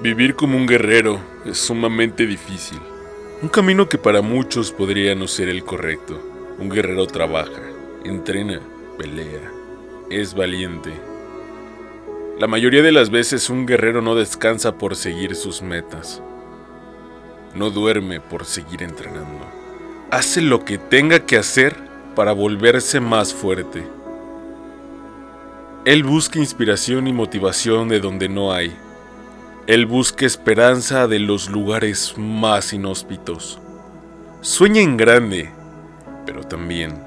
Vivir como un guerrero es sumamente difícil. Un camino que para muchos podría no ser el correcto. Un guerrero trabaja, entrena, pelea, es valiente. La mayoría de las veces un guerrero no descansa por seguir sus metas. No duerme por seguir entrenando. Hace lo que tenga que hacer para volverse más fuerte. Él busca inspiración y motivación de donde no hay él busca esperanza de los lugares más inhóspitos. Sueña en grande, pero también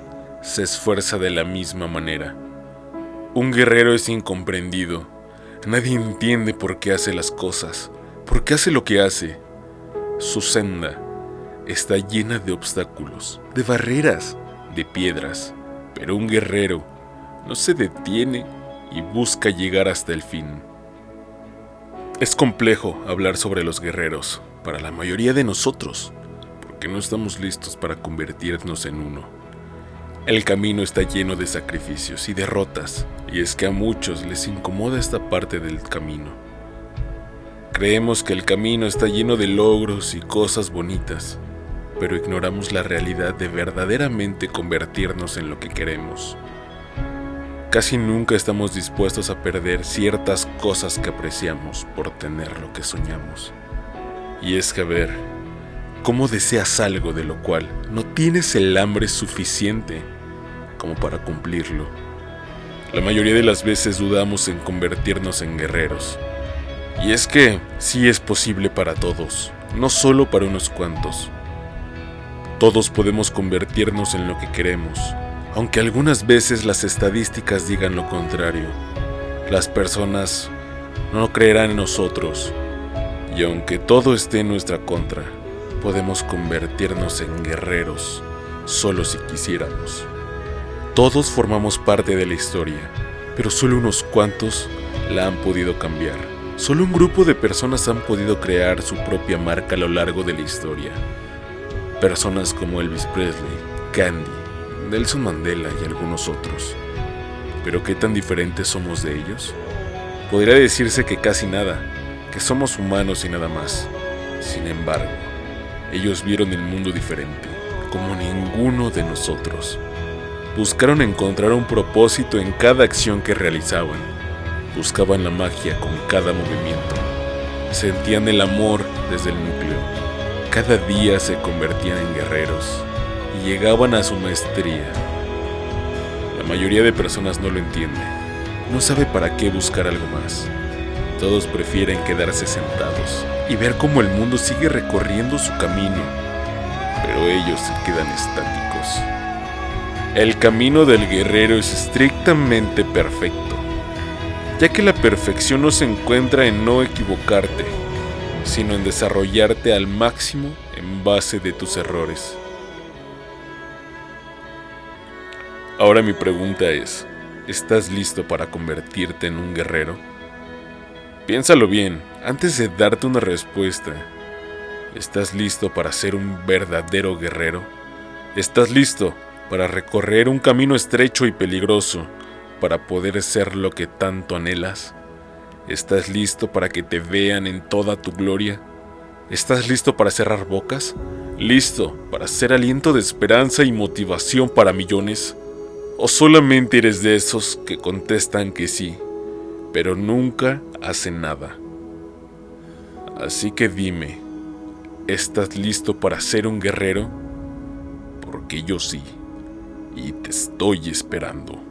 se esfuerza de la misma manera. Un guerrero es incomprendido. Nadie entiende por qué hace las cosas, por qué hace lo que hace. Su senda está llena de obstáculos, de barreras, de piedras, pero un guerrero no se detiene y busca llegar hasta el fin. Es complejo hablar sobre los guerreros para la mayoría de nosotros, porque no estamos listos para convertirnos en uno. El camino está lleno de sacrificios y derrotas, y es que a muchos les incomoda esta parte del camino. Creemos que el camino está lleno de logros y cosas bonitas, pero ignoramos la realidad de verdaderamente convertirnos en lo que queremos. Casi nunca estamos dispuestos a perder ciertas cosas que apreciamos por tener lo que soñamos. Y es que a ver, ¿cómo deseas algo de lo cual no tienes el hambre suficiente como para cumplirlo? La mayoría de las veces dudamos en convertirnos en guerreros. Y es que sí es posible para todos, no solo para unos cuantos. Todos podemos convertirnos en lo que queremos, aunque algunas veces las estadísticas digan lo contrario. Las personas no creerán en nosotros y aunque todo esté en nuestra contra, podemos convertirnos en guerreros solo si quisiéramos. Todos formamos parte de la historia, pero solo unos cuantos la han podido cambiar. Solo un grupo de personas han podido crear su propia marca a lo largo de la historia. Personas como Elvis Presley, Candy, Nelson Mandela y algunos otros. Pero ¿qué tan diferentes somos de ellos? Podría decirse que casi nada, que somos humanos y nada más. Sin embargo, ellos vieron el mundo diferente, como ninguno de nosotros. Buscaron encontrar un propósito en cada acción que realizaban. Buscaban la magia con cada movimiento. Sentían el amor desde el núcleo. Cada día se convertían en guerreros y llegaban a su maestría. La mayoría de personas no lo entiende, no sabe para qué buscar algo más. Todos prefieren quedarse sentados y ver cómo el mundo sigue recorriendo su camino, pero ellos se quedan estáticos. El camino del guerrero es estrictamente perfecto, ya que la perfección no se encuentra en no equivocarte, sino en desarrollarte al máximo en base de tus errores. Ahora mi pregunta es, ¿estás listo para convertirte en un guerrero? Piénsalo bien, antes de darte una respuesta. ¿Estás listo para ser un verdadero guerrero? ¿Estás listo para recorrer un camino estrecho y peligroso para poder ser lo que tanto anhelas? ¿Estás listo para que te vean en toda tu gloria? ¿Estás listo para cerrar bocas? ¿Listo para ser aliento de esperanza y motivación para millones? ¿O solamente eres de esos que contestan que sí, pero nunca hacen nada? Así que dime, ¿estás listo para ser un guerrero? Porque yo sí, y te estoy esperando.